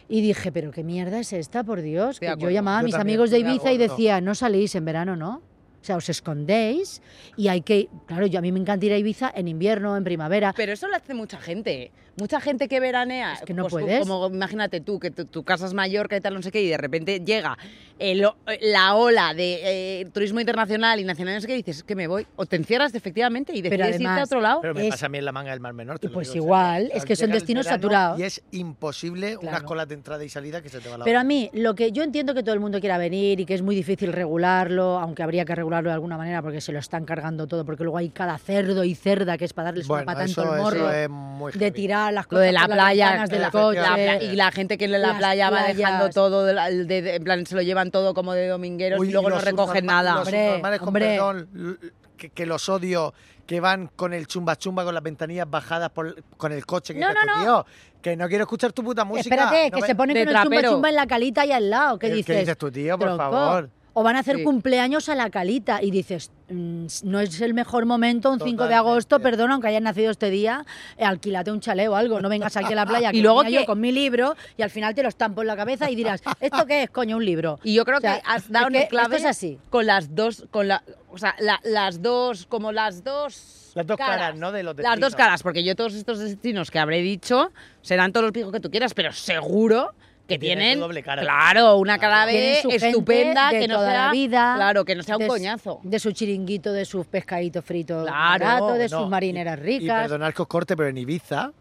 Y dije, pero qué mierda es esta, por Dios. Que yo llamaba a Yo mis también amigos de Ibiza y decía, no salís en verano, ¿no? O sea, os escondéis y hay que... Claro, yo a mí me encanta ir a Ibiza en invierno, en primavera. Pero eso lo hace mucha gente. Mucha gente que veranea. Es que no pues, puedes. Como imagínate tú, que tu, tu casa es mayor, que tal, no sé qué, y de repente llega el o- la ola de eh, turismo internacional y nacional, no sé qué, y dices, "Es que me voy. O te encierras efectivamente y decides irte a otro lado. Pero me Es- pasa a mí en la manga del Mar Menor. te Y lo pues digo, igual, o sea, es que son destinos saturados. Y es imposible unas Claro. colas de entrada y salida que se te va la Pero a mí, lo que yo entiendo que todo el mundo quiera venir y que es muy difícil regularlo, aunque habría que regularlo de alguna manera porque se lo están cargando todo, porque luego hay cada cerdo y cerda que es para darles Bueno, una pata en eso, todo el eso morro, es muy de heavy. Las Lo de la playa, del la- coche. la pla- y la gente que en la las playa va dejando todo, de la- de- de- en plan, se lo llevan todo como de domingueros Uy, y luego no recogen nada. Los Hombre, con perdón, que, que los odio, que van con el chumba chumba, con las ventanillas bajadas por, con el coche. Que No, dices no, no. Tío, que no quiero escuchar tu puta música. Espérate, no que me- se ponen de con el chumba chumba en la calita y al lado. ¿Qué ¿Qué dices? dices tú, tío? Por Tronco. favor. O van a hacer Sí. cumpleaños a la calita y dices, mm, no es el mejor momento, un 5 de Totalmente. agosto, perdona, aunque hayas nacido este día, eh, alquilate un chalet o algo, no vengas aquí a la playa Y que luego que- yo con mi libro y al final te lo estampo en la cabeza y dirás, ¿esto qué es, coño, un libro? Y yo creo O sea, que has dado es una que clave Esto es así. con las dos, con la, o sea, la- las dos, como las dos. Las dos caras, ¿no? De los Las dos caras, porque yo todos estos destinos que habré dicho serán todos los pijos que tú quieras, pero seguro que Tienen tienen, su doble cara. claro, una cara B estupenda de que no toda sea la vida, claro, que no sea un de su- coñazo. De su chiringuito, de sus pescaditos fritos Claro, baratos, de No, sus marineras y- Y ricas. perdonad que os corte, pero en Ibiza,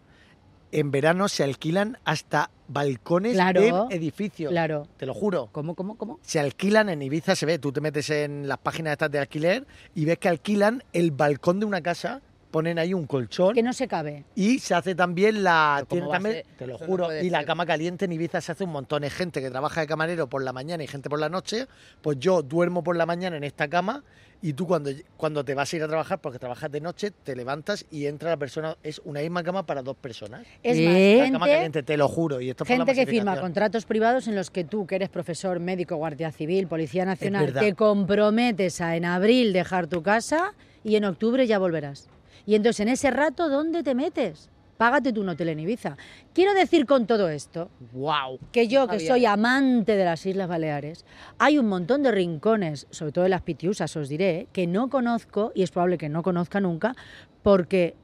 en verano se alquilan hasta balcones Claro, de edificios. claro. Te lo juro. ¿Cómo, cómo, cómo? Se alquilan en Ibiza, se ve, tú te metes en las páginas estas de alquiler y ves que alquilan el balcón de una casa, ponen ahí un colchón que no se cabe. y se hace también la... Te lo Eso juro, y la ser. cama caliente en Ibiza se hace un montón. Hay gente que trabaja de camarero por la mañana y gente por la noche. Pues yo duermo por la mañana en esta cama y tú cuando, cuando te vas a ir a trabajar, porque trabajas de noche, te levantas y entra la persona, es una misma cama para dos personas. Es más, La cama gente, caliente, te lo juro. Y esto gente que firma contratos privados en los que tú, que eres profesor, médico, guardia civil, policía nacional, te comprometes a en abril dejar tu casa y en octubre ya volverás. Y entonces en ese rato, ¿dónde te metes? Págate tu un hotel en Ibiza. Quiero decir con todo esto Wow. que yo, que soy amante de las Islas Baleares, hay un montón de rincones, sobre todo en las Pitiusas, os diré, que no conozco y es probable que no conozca nunca porque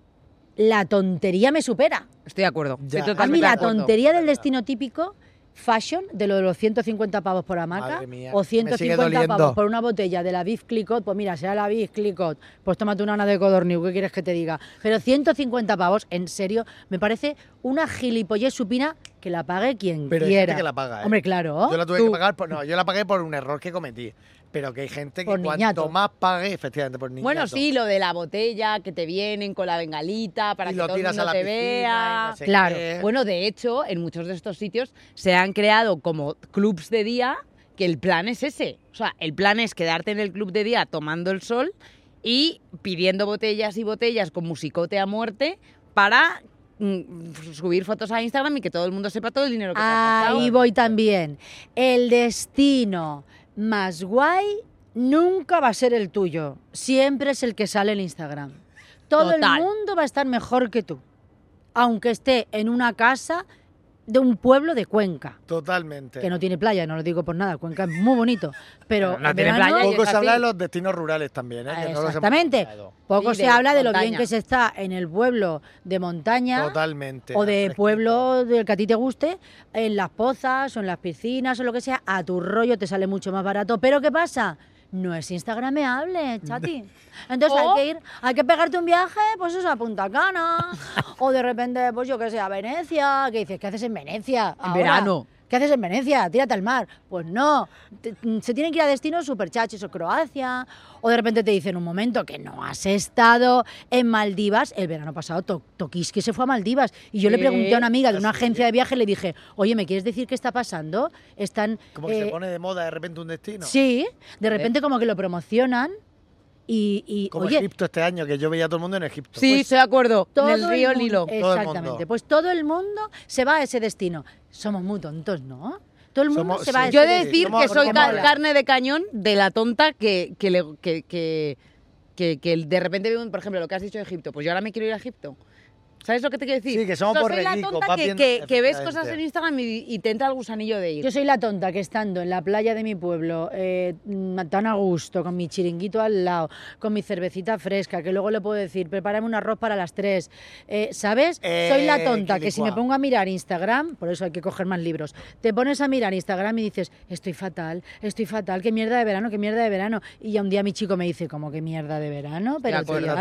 la tontería me supera. Estoy de acuerdo. Ya. Estoy A mí la de tontería del destino típico fashion de lo de los 150 pavos por hamaca Madre mía, o me sigue 150 doliendo. pavos por una botella de la Beef Clicquot, pues mira, sea la Beef Clicquot, pues tómate una ana de codorniu, ¿qué quieres que te diga? Pero 150 pavos, en serio, me parece una gilipollez supina que la pague quien Pero hay quiera. gente que la paga, ¿eh? Hombre, claro. Yo la tuve Tú. que pagar por, no, yo la pagué por un error que cometí. Pero que hay gente que Por cuanto niñato. más pague, efectivamente, por niñato. Bueno, sí, lo de la botella que te vienen con la bengalita para Y que todo el mundo a la te piscina vea. no sé Claro. qué. Bueno, de hecho, en muchos de estos sitios se han creado como clubs de día que el plan es ese. O sea, el plan es quedarte en el club de día tomando el sol y pidiendo botellas y botellas con musicote a muerte para mm, subir fotos a Instagram y que todo el mundo sepa todo el dinero que te has. Ahí voy también. El destino más guay nunca va a ser el tuyo. Siempre es el que sale en Instagram. Todo Total. el mundo va a estar mejor que tú. Aunque esté en una casa de un pueblo de Cuenca. Totalmente. Que no tiene playa, no lo digo por nada. Cuenca es muy bonito. Pero Pero no en tiene verano- playa y Poco se habla de los destinos rurales también, ¿eh? que no los hemos Exactamente. Poco se de habla de lo bien que se está en el pueblo de montaña. Totalmente. O de fresquito. pueblo del que a ti te guste, en las pozas o en las piscinas o lo que sea, a tu rollo te sale mucho más barato. Pero ¿qué pasa? No es instagrameable, chati. Entonces O- hay que ir, hay que pegarte un viaje, pues eso, a Punta Cana. o de repente, pues yo que sé, a Venecia. Que dices, ¿qué haces en Venecia? En ahora? verano. ¿Qué haces en Venecia? Tírate al mar. Pues no. Te- se tienen que ir a destinos super chachis o Croacia. O de repente te dicen un momento que no has estado en Maldivas. El verano pasado To- Tokiski se fue a Maldivas. Y yo le ¿Qué? pregunté a una amiga de una agencia de viaje y le dije, oye, ¿me quieres decir qué está pasando? Están... Como que eh, se pone de moda de repente un destino. Sí, de repente como que lo promocionan y, y, Como oye, Egipto este año, que yo veía a todo el mundo en Egipto. Sí, Pues, estoy de acuerdo. todo en el río Nilo. El Exactamente. Pues todo el mundo se va a ese destino. Somos muy tontos, ¿no? Todo el mundo Somos- se va a ese Yo he de decir somos- que soy ca- carne de cañón de la tonta que, que, le- que, que, que- que de repente por ejemplo, lo que has dicho de Egipto. Pues yo ahora me quiero ir a Egipto. ¿Sabes lo que te quiero decir? Sí, que somos O sea, soy la tonta que, viendo- que- que ves cosas en Instagram y, y te entra el gusanillo de ir. Yo soy la tonta que estando en la playa de mi pueblo, eh, mm, tan a gusto, con mi chiringuito al lado, con mi cervecita fresca, que luego le puedo decir, prepárame un arroz para las tres, eh, ¿sabes? soy la Eh, tonta que si me pongo a mirar Instagram, por eso hay que coger más libros, te pones a mirar Instagram y dices, estoy fatal, estoy fatal, qué mierda de verano, qué mierda de verano. Y ya un día mi chico me dice, como que mierda de verano, pero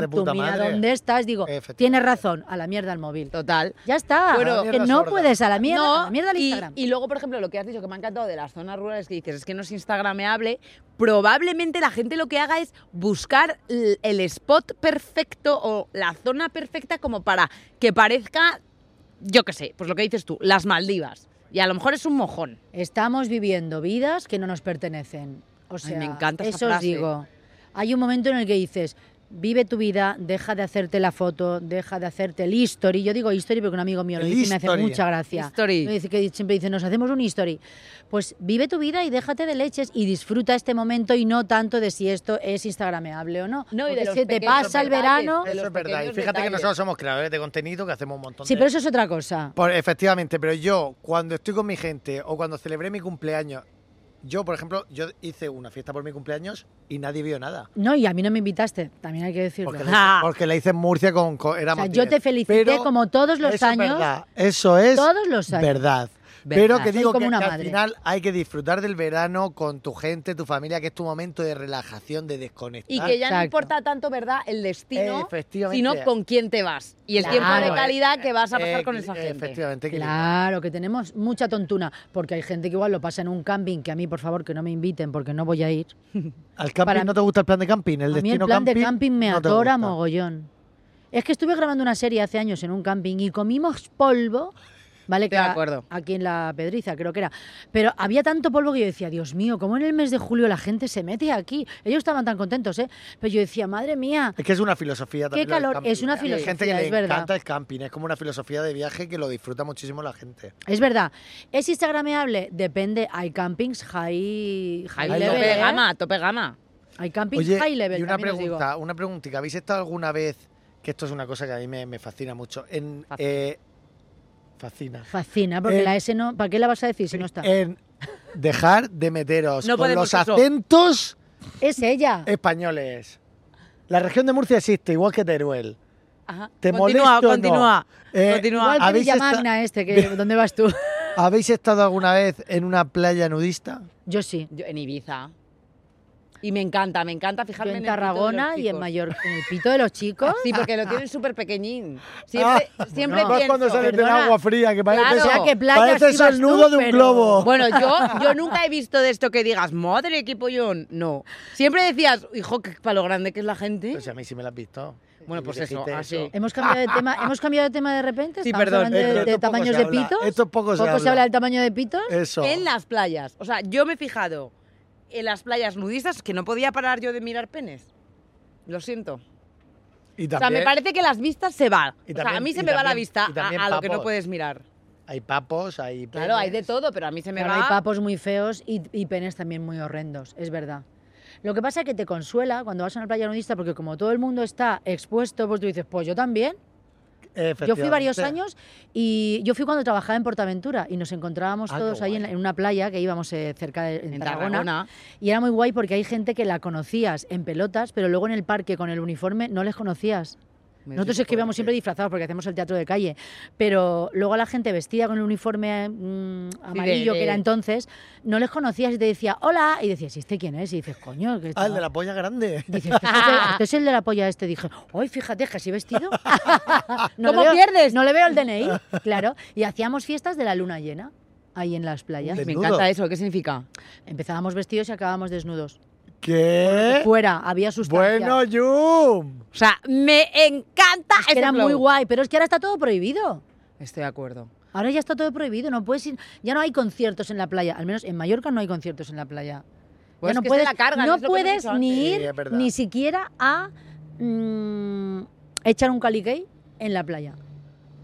tú mira dónde estás, digo, tienes razón, a la mierda al móvil. Total. Ya está, Bueno, que mierda no sorda. puedes a la mierda, No, a la mierda y, Instagram. y luego, por ejemplo, lo que has dicho que me ha encantado de las zonas rurales que dices es que no es instagrameable, probablemente la gente lo que haga es buscar el spot perfecto o la zona perfecta como para que parezca, yo qué sé, pues lo que dices tú, las Maldivas. Y a lo mejor es un mojón. Estamos viviendo vidas que no nos pertenecen. O Ay, sea, me encanta esa eso os digo. Hay un momento en el que dices, vive tu vida, deja de hacerte la foto, deja de hacerte el history. Yo digo history porque un amigo mío lo dice y me hace mucha gracia. History. Me dice que siempre dice, nos hacemos un history. Pues vive tu vida y déjate de leches y disfruta este momento y no tanto de si esto es instagrameable o no. No, y de Porque los se te pasa el verano. Eso es verdad. Y fíjate que nosotros somos creadores de contenido que hacemos un montón Sí, de... pero eso es otra cosa. Por- efectivamente, pero yo cuando estoy con mi gente o cuando celebré mi cumpleaños, yo, por ejemplo, yo hice una fiesta por mi cumpleaños y nadie vio nada. No, y a mí no me invitaste, también hay que decirlo. Porque la hice, porque la hice en Murcia con... con O éramos sea, yo 10. te felicité Pero como todos los eso es años. verdad, eso es Todos los años. verdad. Verdad. Pero que digo como que, una que al final hay que disfrutar del verano con tu gente, tu familia, que es tu momento de relajación, de desconectar. Y que ya no importa tanto, ¿verdad?, el destino, sino con quién te vas. Y el Claro. tiempo de Eh, calidad que vas a pasar Eh, con esa gente. Efectivamente. que- Claro, que tenemos mucha tontuna, porque hay gente que igual lo pasa en un camping, que a mí, por favor, que no me inviten porque no voy a ir. ¿Al camping para- no te gusta el plan de camping? ¿El a mí el plan camping? de camping me no adora mogollón. Es que estuve grabando una serie hace años en un camping y comimos polvo, ¿vale? Que De acuerdo. Aquí en la Pedriza, creo que era. Pero había tanto polvo que yo decía, Dios mío, ¿cómo en el mes de julio la gente se mete aquí? Ellos estaban tan contentos, ¿eh? Pero yo decía, madre mía, Es que es una filosofía también. del calor, camping, es una ¿eh? Hay gente que filosofía, le es verdad. encanta el camping, es como una filosofía de viaje que lo disfruta muchísimo la gente. es verdad. ¿Es instagrameable? Depende. Hay campings high, high, Ahí level, tope ¿eh? gama, tope gama. Hay campings Oye, high level, y una pregunta, una preguntita. ¿Habéis estado alguna vez, que esto es una cosa que a mí me, me fascina mucho, en... Fascina. eh, fascina. Fascina, porque la S no... ¿Para qué la vas a decir si no está? En dejar de meteros No con los acentos Es ella. españoles. La región de Murcia existe, igual que Teruel. Ajá. ¿Te continúa, molesto no? continúa. Eh, continúa. Igual que ¿habéis esta- Villamagna este, que ¿dónde vas tú? ¿Habéis estado alguna vez en una playa nudista? Yo sí. Yo en Ibiza. Y me encanta, me encanta Yo fijarme en el pito de los Tarragona y en. Mallorca. ¿En el pito de los chicos? Sí, porque lo tienen súper pequeñín. Siempre, Ah, siempre no. Más pienso. cuando sales del agua fría, que parece, Claro. eso- O sea, que playa parece sí eso vas el tú, nudo de un pero- globo. Bueno, yo, yo nunca he visto de esto que digas, madre, qué pollón. No. Siempre decías, hijo, que para lo grande que es la gente. Pues a mí sí me lo has visto. Bueno, pues eso, así. ¿Hemos cambiado de tema, ¿Hemos cambiado de tema de repente? Sí, ¿Estamos perdón. hablando de, de tamaños de pitos? Esto poco se ¿Poco se habla del tamaño de pitos? Eso. En las playas. O sea, yo me he fijado en las playas nudistas que no podía parar yo de mirar penes. Lo siento. Y O sea, también me parece que las vistas se van. Y o sea, también- a mí se me va la también- vista también a, a lo que no puedes mirar. hay papos, hay Claro, hay de penes. todo, pero a mí se me Claro, va. hay papos muy feos y, y penes también muy horrendos, es verdad. Lo que pasa es que te consuela cuando vas a una playa nudista porque como todo el mundo está expuesto, pues tú dices, pues yo también. Yo fui varios años y yo fui cuando trabajaba en Portaventura y nos encontrábamos Ah, todos ahí en, una playa que íbamos eh, cerca de en en Tarragona, Tarragona. y era muy guay porque hay gente que la conocías en pelotas, pero luego en el parque con el uniforme no les conocías. Nosotros es que íbamos siempre disfrazados porque hacemos el teatro de calle, pero luego a la gente vestida con el uniforme mm, amarillo de- que era entonces, no les conocías y te decía hola y decías, ¿y este quién es? Y dices, coño, que Ah, el de la polla grande. Dices, ¿este, es el- este es el de la polla este. Dije, ¡ay, fíjate, que así vestido! no ¿Cómo veo- pierdes? No le veo el DNI, claro. Y hacíamos fiestas de la luna llena, ahí en las playas. Me encanta eso. ¿Qué significa? Empezábamos vestidos y acabábamos desnudos. ¿Qué? Fuera, había sustancia. Bueno, Yum. O sea, me encanta Es que era muy guay, pero es que ahora está todo prohibido. Estoy de acuerdo. Ahora ya está todo prohibido, no puedes ir, ya no hay conciertos en la playa, al menos en Mallorca no hay conciertos en la playa. Pues ya no puedes, la cargan, no puedes ni ir Sí, ni siquiera a mm, echar un caliquey en la playa.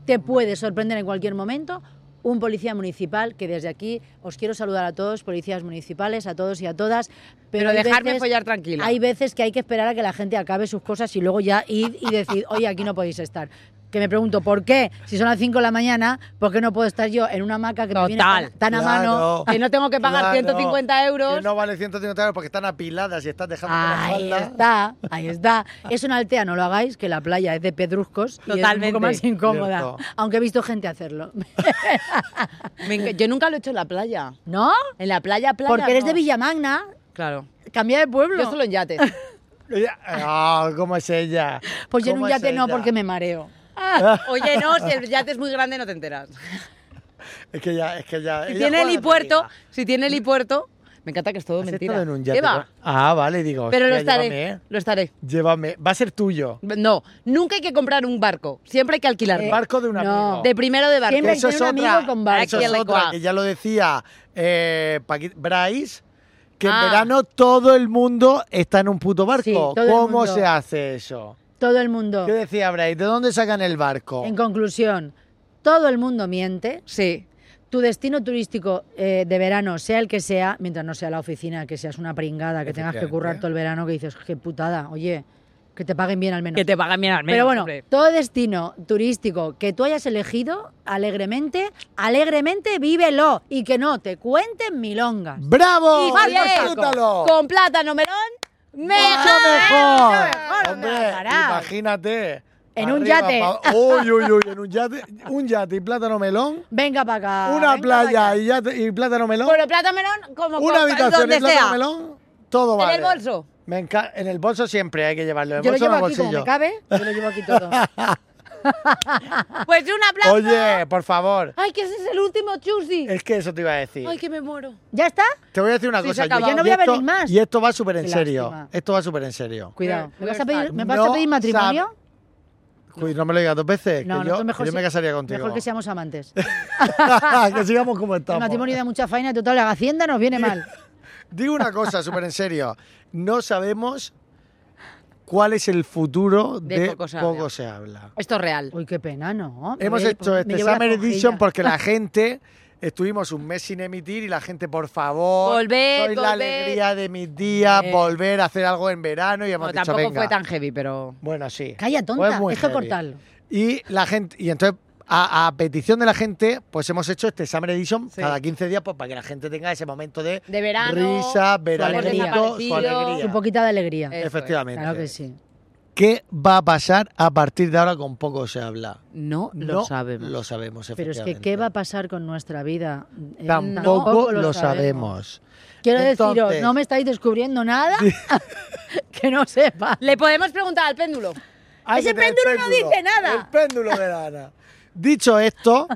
Te puede sorprender en cualquier momento un policía municipal, que desde aquí os quiero saludar a todos, policías municipales, a todos y a todas. Pero, dejarme veces- follar tranquila. Hay veces que hay que esperar a que la gente acabe sus cosas y luego ya ir y decir, oye, aquí no podéis estar. Que me pregunto por qué, si son las 5 de la mañana, ¿por qué no puedo estar yo en una hamaca que me viene Total. tan, a mano? Que no tengo que pagar Claro, 150 euros. Que no vale 150 euros porque están apiladas y estás dejando la Ahí está, ahí está. Eso en Altea no lo hagáis, que la playa es de pedruscos y es un Totalmente. poco más incómoda. Cierto. Aunque he visto gente hacerlo. Me Yo nunca lo he hecho en la playa. ¿No? En la playa, playa. Porque eres no. de Villamagna, Claro. cambia de pueblo. Yo solo en yates. Ah, ¿cómo es ella? Pues yo en un ¿Cómo es yate no, porque me mareo. Oye, no, si el yate es muy grande no te enteras. Es que ya, es que ya. Si tiene de helipuerto, si tiene helipuerto, me encanta que es todo ¿Has mentira. estado en un yate? ¿Qué va? con- Ah, vale, digo. Pero lo estaré, Llévame, lo estaré. llévame. Va a ser tuyo. No, nunca hay que comprar un barco, siempre hay que alquilarlo. El barco de un no. amigo. de primero de barco. Siempre hay Eso que es tener un otra, amigo con barco. eso es otra, que ya lo decía eh, Bryce, que en Ah. verano todo el mundo está en un puto barco. Sí, todo el ¿Cómo mundo. se hace eso? Todo el mundo. ¿Qué decía Bryce? ¿De dónde sacan el barco? En conclusión, todo el mundo miente. Sí. Tu destino turístico eh, de verano, sea el que sea, mientras no sea la oficina, que seas una pringada, que tengas que currar todo el verano, que dices, qué putada, oye, que te paguen bien al menos. Que te pagan bien al menos. Pero bueno, hombre. todo destino turístico que tú hayas elegido alegremente, alegremente vívelo y que no te cuenten milongas. ¡Bravo! Y con plátano melón, ¡Mucho mejor. mejor! mejor, Hombre, imagínate. En un yate. pa- Uy, uy, uy, en un yate, un yate y plátano melón, Venga para acá. una playa acá. y, yate, y plátano melón, Bueno, plátano melón, como una con- habitación donde y plátano sea. melón, todo vale. En el bolso. Me en el bolso siempre hay que llevarlo. En el Yo lo bolso llevo no aquí como bolsillo. me cabe, yo lo llevo aquí todo. Pues un aplauso. Oye, por favor. Ay, que ese es el último chusi. Es que eso te iba a decir. Ay, que me muero. ¿Ya está? Te voy a decir una Sí, cosa. ha acabado. y Ya no voy a venir más. Y esto va súper en Qué serio. lástima. Esto va súper en serio. Cuidado. ¿Me vas a pedir, me vas No a pedir matrimonio? Uy, no me lo digas dos veces. No, que yo, nosotros mejor que yo me casaría contigo. Mejor que seamos amantes. que sigamos como El estamos. matrimonio da mucha faena y total, la hacienda nos viene mal. Digo una cosa súper en serio. No sabemos cuál es el futuro De de, Poco se Poco habla. se habla. Esto es real. Uy, qué pena, ¿no? Hemos hecho este Summer. Edition porque la gente estuvimos un mes sin emitir y la gente, por favor, Volved, sois la alegría de mis días, Eh. volver a hacer algo en verano y hemos Bueno, dicho, tampoco venga. fue tan heavy, pero. Bueno, sí. Calla, tonta. Esto heavy. cortalo. Y la gente, y entonces, a, a petición de la gente, pues hemos hecho este Summer Edition Sí. cada 15 días pues, para que la gente tenga ese momento de, De verano. risa, veranito, alegría. su alegría. Un poquita de alegría. Eso es. Efectivamente. Claro que sí. ¿Qué va a pasar a partir de ahora con poco se habla? No, lo No sabemos. Lo sabemos, Pero es que. ¿qué va a pasar con nuestra vida? Eh, Tampoco lo sabemos. Quiero Entonces- deciros, no me estáis descubriendo nada que no sepa. Le podemos preguntar al péndulo. Ese tener péndulo no dice nada. El péndulo de Ana. Dicho esto,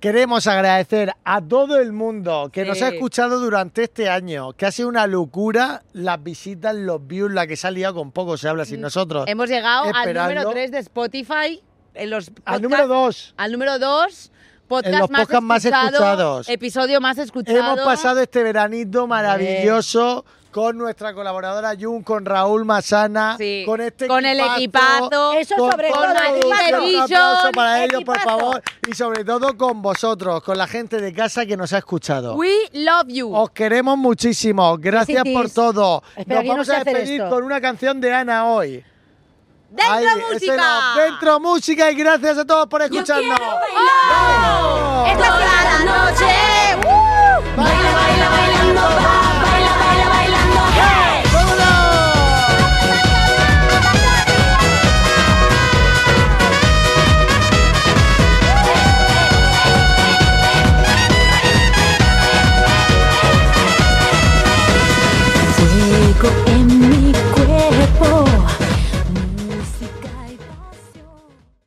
queremos agradecer a todo el mundo que nos ha escuchado durante este año, que ha sido una locura las visitas, los views, la que se ha liado con poco se habla sin nosotros. Mm, Hemos llegado al número 3 de Spotify. En los Al número dos. Al número 2. Podcast En los más, podcasts más escuchado, escuchados. Episodio más escuchado. Hemos pasado este veranito maravilloso con nuestra colaboradora Jun, con Raúl Masana, Sí, con este con el equipazo. Eso con sobre todo. Un aplauso para ellos, por favor. Y sobre todo con vosotros, con la gente de casa que nos ha escuchado. We love you. Os queremos muchísimo. Gracias por todo. Espera, Nos no vamos a despedir con una canción de Ana hoy. ¡Dentro música! Dentro música y gracias a todos por escucharnos. ¡Oh! Esta Toda la noche